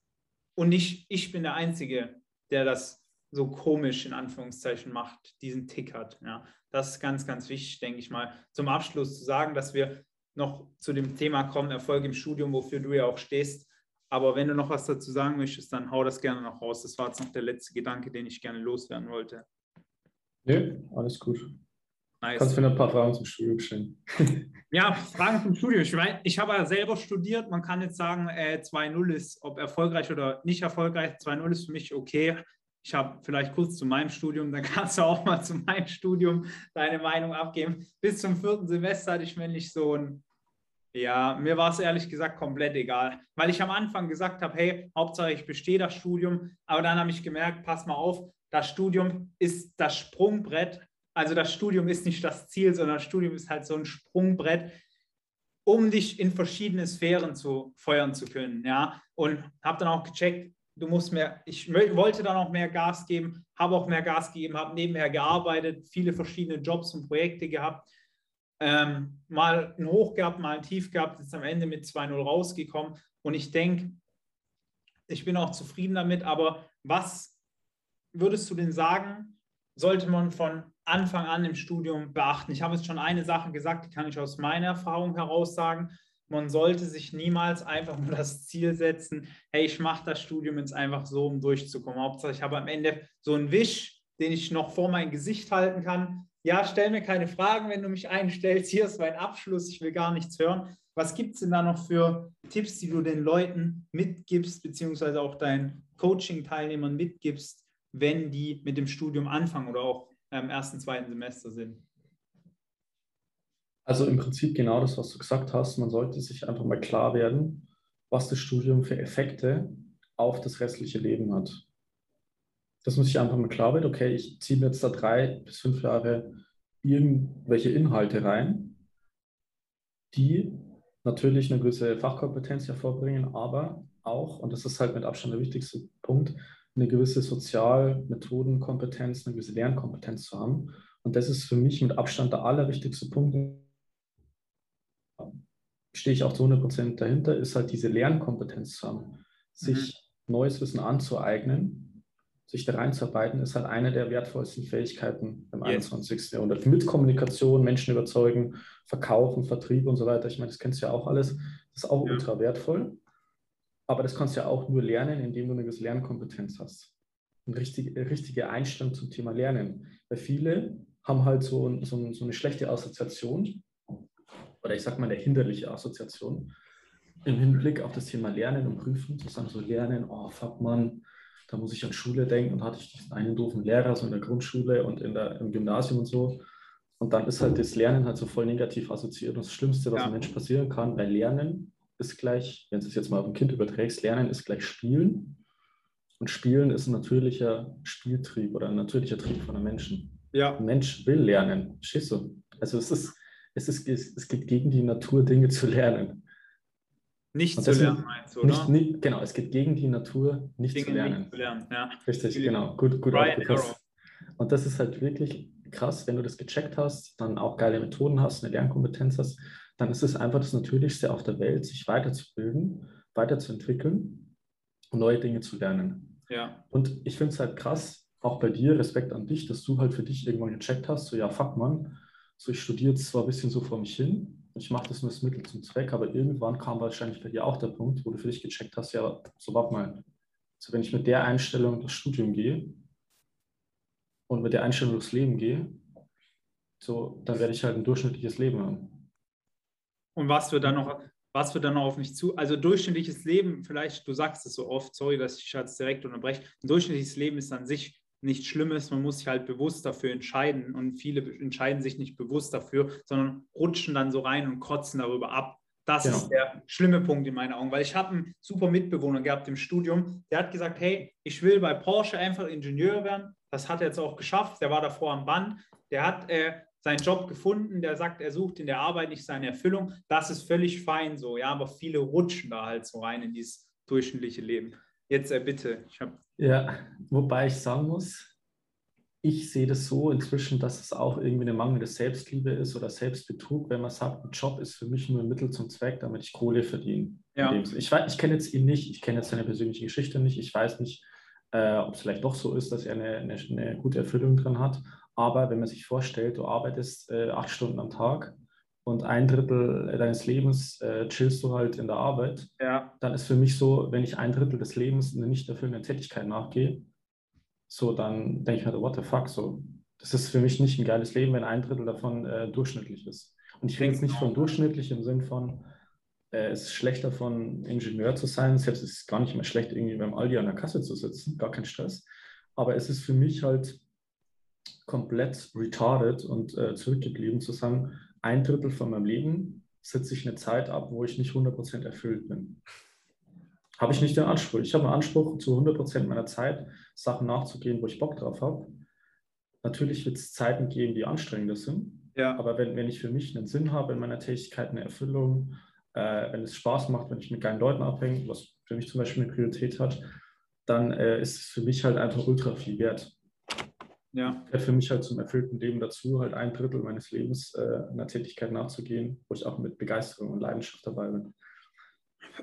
und nicht ich bin der Einzige, der das so komisch in Anführungszeichen macht, diesen Tick hat. Ja. Das ist ganz, ganz wichtig, denke ich mal, zum Abschluss zu sagen, dass wir noch zu dem Thema kommen, Erfolg im Studium, wofür du ja auch stehst. Aber wenn du noch was dazu sagen möchtest, dann hau das gerne noch raus. Das war jetzt noch der letzte Gedanke, den ich gerne loswerden wollte. Nee, alles gut. Nice. Kannst du mir ein paar Fragen zum Studium stellen? ja, Fragen zum Studium. Ich, mein, ich habe ja selber studiert. Man kann jetzt sagen, äh, 2.0 ist, ob erfolgreich oder nicht erfolgreich, 2.0 ist für mich okay. Ich habe vielleicht kurz zu meinem Studium, dann kannst du auch mal zu meinem Studium deine Meinung abgeben. Bis zum vierten Semester hatte ich mir nicht so ein, ja, mir war es ehrlich gesagt komplett egal, weil ich am Anfang gesagt habe, hey, Hauptsache ich bestehe das Studium, aber dann habe ich gemerkt, pass mal auf, das Studium ist das Sprungbrett also das Studium ist nicht das Ziel, sondern das Studium ist halt so ein Sprungbrett, um dich in verschiedene Sphären zu feuern zu können. Ja? Und habe dann auch gecheckt, du musst mehr, ich wollte dann auch mehr Gas geben, habe auch mehr Gas gegeben, habe nebenher gearbeitet, viele verschiedene Jobs und Projekte gehabt. Ähm, mal ein Hoch gehabt, mal ein Tief gehabt, jetzt am Ende mit 2-0 rausgekommen. Und ich denke, ich bin auch zufrieden damit, aber was würdest du denn sagen, sollte man von Anfang an im Studium beachten? Ich habe jetzt schon eine Sache gesagt, die kann ich aus meiner Erfahrung heraus sagen. Man sollte sich niemals einfach nur das Ziel setzen, hey, ich mache das Studium jetzt einfach so, um durchzukommen. Hauptsache, ich habe am Ende so einen Wisch, den ich noch vor mein Gesicht halten kann. Ja, stell mir keine Fragen, wenn du mich einstellst. Hier ist mein Abschluss, ich will gar nichts hören. Was gibt es denn da noch für Tipps, die du den Leuten mitgibst, beziehungsweise auch deinen Coaching-Teilnehmern mitgibst, wenn die mit dem Studium anfangen oder auch im ersten, zweiten Semester sind? Also im Prinzip genau das, was du gesagt hast. Man sollte sich einfach mal klar werden, was das Studium für Effekte auf das restliche Leben hat. Dass man sich einfach mal klar wird, okay, ich ziehe mir jetzt da drei bis fünf Jahre irgendwelche Inhalte rein, die natürlich eine gewisse Fachkompetenz hervorbringen, aber auch, und das ist halt mit Abstand der wichtigste Punkt, eine gewisse Sozialmethodenkompetenz, eine gewisse Lernkompetenz zu haben. Und das ist für mich mit Abstand der allerwichtigste Punkt. Stehe ich auch zu 100 Prozent dahinter, ist halt diese Lernkompetenz zu haben. Sich mhm. neues Wissen anzueignen, sich da reinzuarbeiten, ist halt eine der wertvollsten Fähigkeiten im yes. 21. Jahrhundert. Mit Kommunikation, Menschen überzeugen, Verkaufen, Vertrieb und so weiter. Ich meine, das kennst du ja auch alles. Das ist auch ja. ultra wertvoll. Aber das kannst du ja auch nur lernen, indem du eine gewisse Lernkompetenz hast. Eine richtige, richtige Einstellung zum Thema Lernen. Weil viele haben halt so, so, so eine schlechte Assoziation oder ich sag mal eine hinderliche Assoziation im Hinblick auf das Thema Lernen und Prüfen, zu sagen so Lernen, oh fuck man, da muss ich an Schule denken und hatte ich diesen einen doofen Lehrer so in der Grundschule und in der, im Gymnasium und so. Und dann ist halt das Lernen halt so voll negativ assoziiert. Und das Schlimmste, was ja. einem Mensch passieren kann, weil Lernen ist gleich, wenn du es jetzt mal auf ein Kind überträgst, Lernen ist gleich Spielen. Und Spielen ist ein natürlicher Spieltrieb oder ein natürlicher Trieb von einem Menschen. Ja. Ein Mensch will lernen. Verstehst du? Also es ist, es ist, es geht gegen die Natur, Dinge zu lernen. Nicht zu lernen, meinst du? Nicht, nicht, genau, es geht gegen die Natur, nicht Dinge zu lernen. Nicht zu lernen ja. Richtig, genau. Gut, gut aufgepasst. Und das ist halt wirklich krass, wenn du das gecheckt hast, dann auch geile Methoden hast, eine Lernkompetenz hast, dann ist es einfach das Natürlichste auf der Welt, sich weiterzubilden, weiterzuentwickeln und neue Dinge zu lernen. Ja. Und ich finde es halt krass, auch bei dir, Respekt an dich, dass du halt für dich irgendwann gecheckt hast, so ja, fuck man, so ich studiere zwar ein bisschen so vor mich hin, ich mache das nur als Mittel zum Zweck, aber irgendwann kam wahrscheinlich bei dir auch der Punkt, wo du für dich gecheckt hast, ja, so warte mal, so wenn ich mit der Einstellung das Studium gehe und mit der Einstellung durchs Leben gehe, so, dann werde ich halt ein durchschnittliches Leben haben. Und was wird dann noch, was wird dann noch auf mich zu? Also durchschnittliches Leben, vielleicht, du sagst es so oft, sorry, dass ich jetzt direkt unterbreche. Ein durchschnittliches Leben ist an sich nichts Schlimmes, man muss sich halt bewusst dafür entscheiden und viele entscheiden sich nicht bewusst dafür, sondern rutschen dann so rein und kotzen darüber ab. Das genau. ist der schlimme Punkt in meinen Augen, weil ich habe einen super Mitbewohner gehabt im Studium, der hat gesagt, hey, ich will bei Porsche einfach Ingenieur werden. Das hat er jetzt auch geschafft. Der war davor am Band. Der hat äh, seinen Job gefunden, der sagt, er sucht in der Arbeit nicht seine Erfüllung. Das ist völlig fein so, ja, aber viele rutschen da halt so rein in dieses durchschnittliche Leben. Jetzt äh, bitte. Ich hab ja, wobei ich sagen muss, ich sehe das so inzwischen, dass es auch irgendwie eine mangelnde Selbstliebe ist oder Selbstbetrug, wenn man sagt, ein Job ist für mich nur ein Mittel zum Zweck, damit ich Kohle verdiene. Ja. Ich, ich kenne jetzt ihn nicht, ich kenne jetzt seine persönliche Geschichte nicht, ich weiß nicht, äh, ob es vielleicht doch so ist, dass er eine, eine, eine, gute Erfüllung drin hat. Aber wenn man sich vorstellt, du arbeitest äh, acht Stunden am Tag und ein Drittel deines Lebens äh, chillst du halt in der Arbeit, ja. dann ist für mich so, wenn ich ein Drittel des Lebens eine nicht erfüllende Tätigkeit nachgehe, so dann denke ich mir, what the fuck, so. Das ist für mich nicht ein geiles Leben, wenn ein Drittel davon äh, durchschnittlich ist. Und ich rede jetzt nicht von durchschnittlich im Sinn von, äh, es ist schlechter von Ingenieur zu sein, selbst ist es gar nicht mehr schlecht, irgendwie beim Aldi an der Kasse zu sitzen, gar kein Stress. Aber es ist für mich halt komplett retarded und äh, zurückgeblieben zu sagen, ein Drittel von meinem Leben sitze ich eine Zeit ab, wo ich nicht 100% erfüllt bin. Habe ich nicht den Anspruch. Ich habe einen Anspruch, zu 100% meiner Zeit Sachen nachzugehen, wo ich Bock drauf habe. Natürlich wird es Zeiten geben, die anstrengender sind. Ja. Aber wenn, wenn ich für mich einen Sinn habe in meiner Tätigkeit, eine Erfüllung, äh, wenn es Spaß macht, wenn ich mit geilen Leuten abhänge, was für mich zum Beispiel eine Priorität hat, dann äh, ist es für mich halt einfach ultra viel wert. Ja. Gehört für mich halt zum erfüllten Leben dazu, halt ein Drittel meines Lebens äh, einer Tätigkeit nachzugehen, wo ich auch mit Begeisterung und Leidenschaft dabei bin.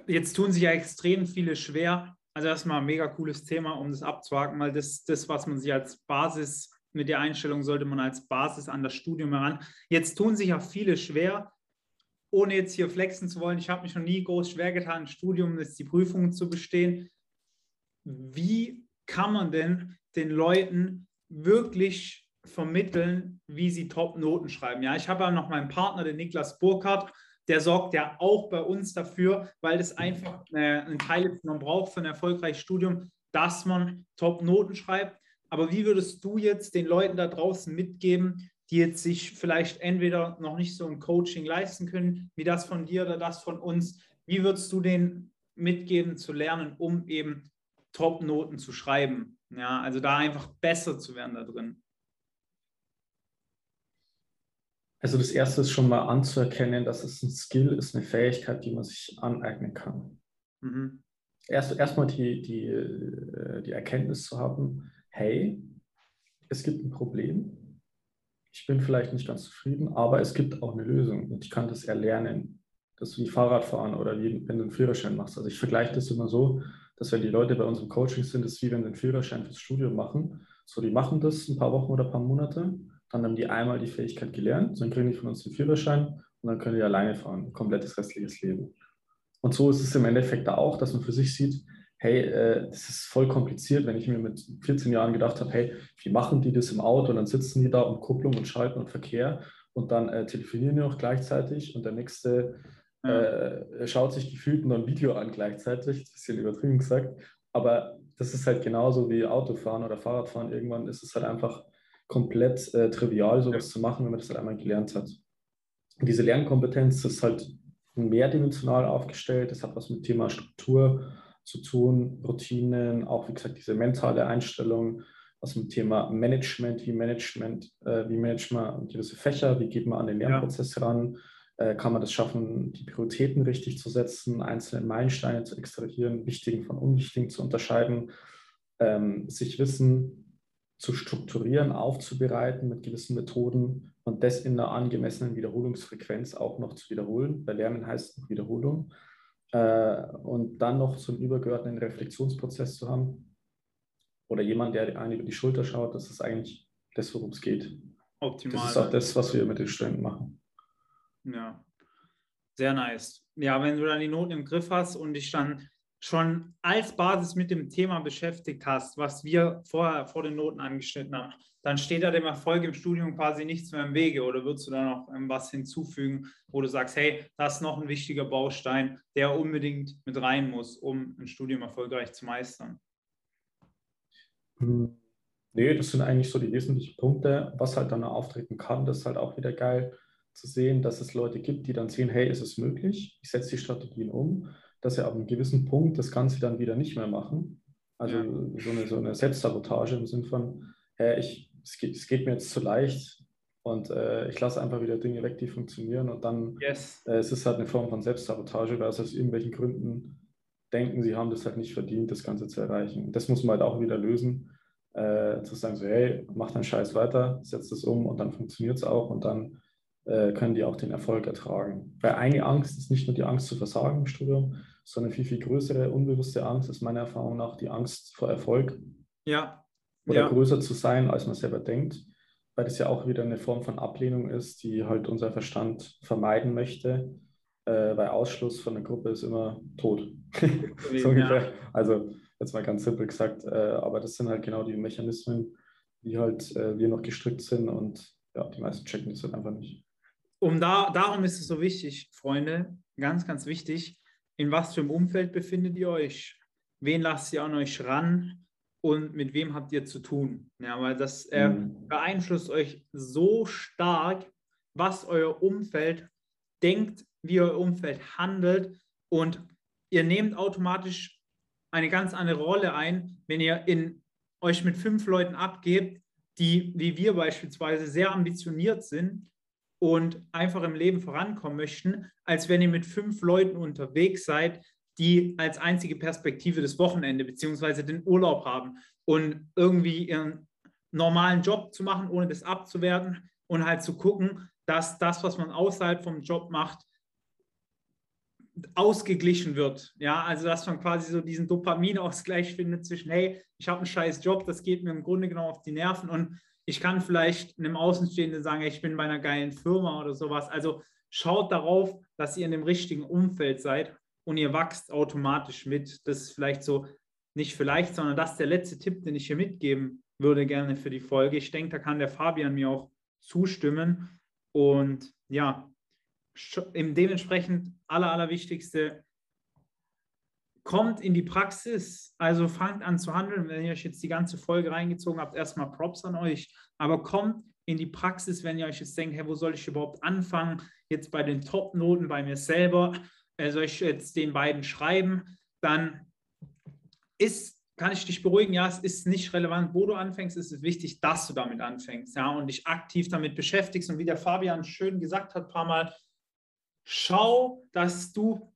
Jetzt tun sich ja extrem viele schwer. Also erstmal ein mega cooles Thema, um das abzuhaken, weil das, das, was man sich als Basis mit der Einstellung sollte man als Basis an das Studium heran. Jetzt tun sich ja viele schwer, ohne jetzt hier flexen zu wollen. Ich habe mich noch nie groß schwer getan, ein Studium, ist die Prüfung zu bestehen. Wie kann man denn den Leuten wirklich vermitteln, wie sie Top-Noten schreiben. Ja, ich habe ja noch meinen Partner, den Niklas Burkhardt, der sorgt ja auch bei uns dafür, weil das einfach äh, ein Teil ist, man braucht für ein erfolgreiches Studium, dass man Top-Noten schreibt. Aber wie würdest du jetzt den Leuten da draußen mitgeben, die jetzt sich vielleicht entweder noch nicht so ein Coaching leisten können, wie das von dir oder das von uns? Wie würdest du denen mitgeben zu lernen, um eben Top-Noten zu schreiben? Ja, also da einfach besser zu werden da drin. Also das erste ist schon mal anzuerkennen, dass es ein Skill ist, eine Fähigkeit, die man sich aneignen kann. Mhm. Erst erstmal die, die, äh, die Erkenntnis zu haben, hey, es gibt ein Problem. Ich bin vielleicht nicht ganz zufrieden, aber es gibt auch eine Lösung und ich kann das erlernen. Das ist wie Fahrradfahren oder wie wenn du einen Führerschein machst. Also ich vergleiche das immer so, dass wenn die Leute bei uns im Coaching sind, ist wie wenn sie einen Führerschein fürs Studium machen. So, die machen das ein paar Wochen oder ein paar Monate, dann haben die einmal die Fähigkeit gelernt, dann kriegen die von uns den Führerschein und dann können die alleine fahren, komplettes restliches Leben. Und so ist es im Endeffekt da auch, dass man für sich sieht, hey, äh, das ist voll kompliziert, wenn ich mir mit 14 Jahren gedacht habe, hey, wie machen die das im Auto? Und dann sitzen die da um Kupplung und Schalten und Verkehr und dann äh, telefonieren die noch gleichzeitig und der nächste äh, schaut sich gefühlt nur ein Video an gleichzeitig, ein bisschen übertrieben gesagt. Aber das ist halt genauso wie Autofahren oder Fahrradfahren. Irgendwann ist es halt einfach komplett äh, trivial, sowas ja. zu machen, wenn man das halt einmal gelernt hat. Und diese Lernkompetenz ist halt mehrdimensional aufgestellt. Das hat was mit Thema Struktur zu tun, Routinen, auch wie gesagt diese mentale Einstellung, was mit Thema Management, wie Management, äh, wie managt man gewisse Fächer, wie geht man an den Lernprozess ja. ran, kann man das schaffen, die Prioritäten richtig zu setzen, einzelne Meilensteine zu extrahieren, wichtigen von unwichtigen zu unterscheiden, ähm, sich Wissen zu strukturieren, aufzubereiten mit gewissen Methoden und das in einer angemessenen Wiederholungsfrequenz auch noch zu wiederholen. Bei Lernen heißt es Wiederholung. Äh, und dann noch so einen übergeordneten Reflexionsprozess zu haben oder jemand, der einen über die Schulter schaut, das ist eigentlich das, worum es geht. Optimal. Das ist auch das, was wir mit den Studenten machen. Ja, sehr nice. Ja, wenn du dann die Noten im Griff hast und dich dann schon als Basis mit dem Thema beschäftigt hast, was wir vorher vor den Noten angeschnitten haben, dann steht da dem Erfolg im Studium quasi nichts mehr im Wege oder würdest du da noch was hinzufügen, wo du sagst, hey, das ist noch ein wichtiger Baustein, der unbedingt mit rein muss, um ein Studium erfolgreich zu meistern? Hm, nee, das sind eigentlich so die wesentlichen Punkte. Was halt dann auftreten kann, das ist halt auch wieder geil zu sehen, dass es Leute gibt, die dann sehen, hey, ist es möglich, ich setze die Strategien um, dass sie ab einem gewissen Punkt das Ganze dann wieder nicht mehr machen. Also ja. so, eine, so eine Selbstsabotage im Sinn von, hey, ich, es, geht, es geht mir jetzt zu leicht und äh, ich lasse einfach wieder Dinge weg, die funktionieren und dann yes. äh, es ist halt eine Form von Selbstsabotage, weil sie aus irgendwelchen Gründen denken, sie haben das halt nicht verdient, das Ganze zu erreichen. Und das muss man halt auch wieder lösen, äh, zu sagen so, hey, mach deinen Scheiß weiter, setz das um und dann funktioniert es auch und dann äh, können die auch den Erfolg ertragen. Weil eine Angst ist nicht nur die Angst zu versagen im Studium, sondern viel, viel größere, unbewusste Angst ist meiner Erfahrung nach die Angst vor Erfolg. Ja. Oder ja. größer zu sein, als man selber denkt. weil das ja auch wieder eine Form von Ablehnung ist, die halt unser Verstand vermeiden möchte, äh, weil Ausschluss von der Gruppe ist immer tot. so ungefähr. Also jetzt mal ganz simpel gesagt, äh, aber das sind halt genau die Mechanismen, wie halt äh, wir noch gestrickt sind und ja, die meisten checken das halt einfach nicht. Um da, darum ist es so wichtig, Freunde, ganz, ganz wichtig, in was für einem Umfeld befindet ihr euch? Wen lasst ihr an euch ran? und mit wem habt ihr zu tun. Ja, weil das äh, mhm. beeinflusst euch so stark, was euer Umfeld denkt, wie euer Umfeld handelt und ihr nehmt automatisch eine ganz andere Rolle ein, wenn ihr in, euch mit fünf Leuten abgebt, die, wie wir beispielsweise, sehr ambitioniert sind und einfach im Leben vorankommen möchten, als wenn ihr mit fünf Leuten unterwegs seid, die als einzige Perspektive das Wochenende bzw. den Urlaub haben und irgendwie ihren normalen Job zu machen, ohne das abzuwerten und halt zu gucken, dass das, was man außerhalb vom Job macht, ausgeglichen wird. Ja, also dass man quasi so diesen Dopaminausgleich findet zwischen, hey, ich habe einen scheiß Job, das geht mir im Grunde genau auf die Nerven und ich kann vielleicht einem Außenstehenden sagen, ich bin bei einer geilen Firma oder sowas. Also schaut darauf, dass ihr in dem richtigen Umfeld seid und ihr wachst automatisch mit. Das ist vielleicht so, nicht vielleicht, sondern das ist der letzte Tipp, den ich hier mitgeben würde gerne für die Folge. Ich denke, da kann der Fabian mir auch zustimmen. Und ja, dementsprechend aller, allerwichtigste, kommt in die Praxis, also fangt an zu handeln. Wenn ihr euch jetzt die ganze Folge reingezogen habt, erstmal Props an euch, aber kommt in die Praxis, wenn ihr euch jetzt denkt, hey, wo soll ich überhaupt anfangen? Jetzt bei den Top-Noten bei mir selber, äh, soll ich jetzt den beiden schreiben, dann ist, kann ich dich beruhigen, ja, es ist nicht relevant, wo du anfängst, es ist wichtig, dass du damit anfängst, ja, und dich aktiv damit beschäftigst. Und wie der Fabian schön gesagt hat, ein paar Mal, schau, dass du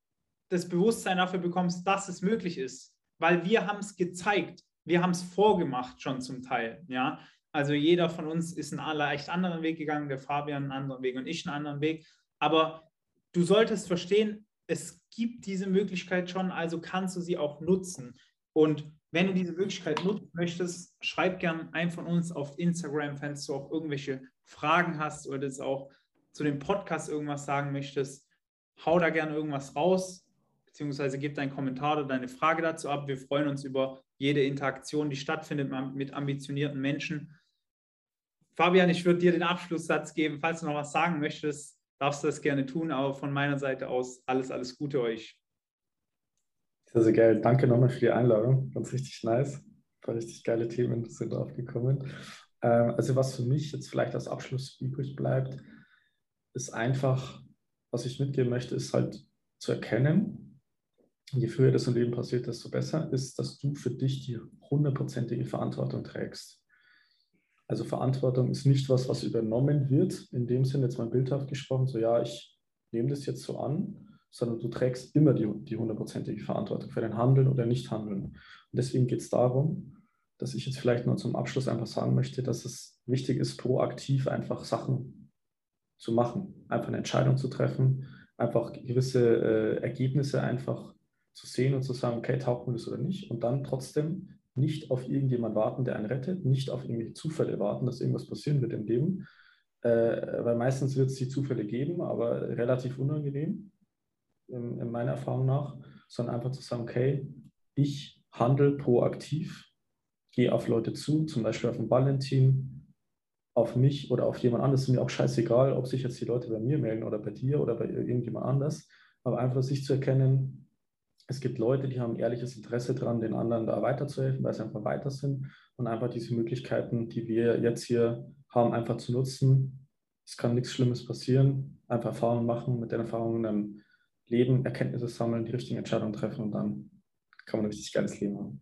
das Bewusstsein dafür bekommst, dass es möglich ist. Weil wir haben es gezeigt, wir haben es vorgemacht schon zum Teil, ja. Also jeder von uns ist einen leicht anderen Weg gegangen, der Fabian einen anderen Weg und ich einen anderen Weg. Aber du solltest verstehen, es gibt diese Möglichkeit schon, also kannst du sie auch nutzen. Und wenn du diese Möglichkeit nutzen möchtest, schreib gern einen von uns auf Instagram, wenn du auch irgendwelche Fragen hast oder jetzt auch zu dem Podcast irgendwas sagen möchtest. Hau da gerne irgendwas raus, beziehungsweise gib deinen Kommentar oder deine Frage dazu ab. Wir freuen uns über jede Interaktion, die stattfindet mit ambitionierten Menschen. Fabian, ich würde dir den Abschlusssatz geben. Falls du noch was sagen möchtest, darfst du das gerne tun. Aber von meiner Seite aus alles, alles Gute euch. Sehr, sehr geil. Danke nochmal für die Einladung. Ganz richtig nice. Paar richtig geile Themen sind draufgekommen. Ähm, also was für mich jetzt vielleicht als Abschluss übrig bleibt, ist einfach, was ich mitgeben möchte, ist halt zu erkennen, je früher das im Leben passiert, desto besser ist, dass du für dich die hundertprozentige Verantwortung trägst. Also Verantwortung ist nicht was, was übernommen wird, in dem Sinne jetzt mal bildhaft gesprochen, so ja, ich nehme das jetzt so an, sondern du trägst immer die, hundertprozentige Verantwortung für dein Handeln oder Nicht-Handeln. Und deswegen geht es darum, dass ich jetzt vielleicht nur zum Abschluss einfach sagen möchte, dass es wichtig ist, proaktiv einfach Sachen zu machen, einfach eine Entscheidung zu treffen, einfach gewisse äh, Ergebnisse einfach zu sehen und zu sagen, okay, taugt mir das oder nicht, und dann trotzdem nicht auf irgendjemand warten, der einen rettet, nicht auf irgendwelche Zufälle warten, dass irgendwas passieren wird im Leben, äh, weil meistens wird es die Zufälle geben, aber relativ unangenehm, in, in meiner Erfahrung nach, sondern einfach zu sagen, okay, ich handle proaktiv, gehe auf Leute zu, zum Beispiel auf ein Valentin, auf mich oder auf jemand anderes, ist mir auch scheißegal, ob sich jetzt die Leute bei mir melden oder bei dir oder bei irgendjemand anders, aber einfach sich zu erkennen, es gibt Leute, die haben ehrliches Interesse daran, den anderen da weiterzuhelfen, weil sie einfach weiter sind und einfach diese Möglichkeiten, die wir jetzt hier haben, einfach zu nutzen. Es kann nichts Schlimmes passieren, einfach Erfahrungen machen, mit den Erfahrungen dann leben, Erkenntnisse sammeln, die richtigen Entscheidungen treffen und dann kann man ein richtig geiles Leben haben.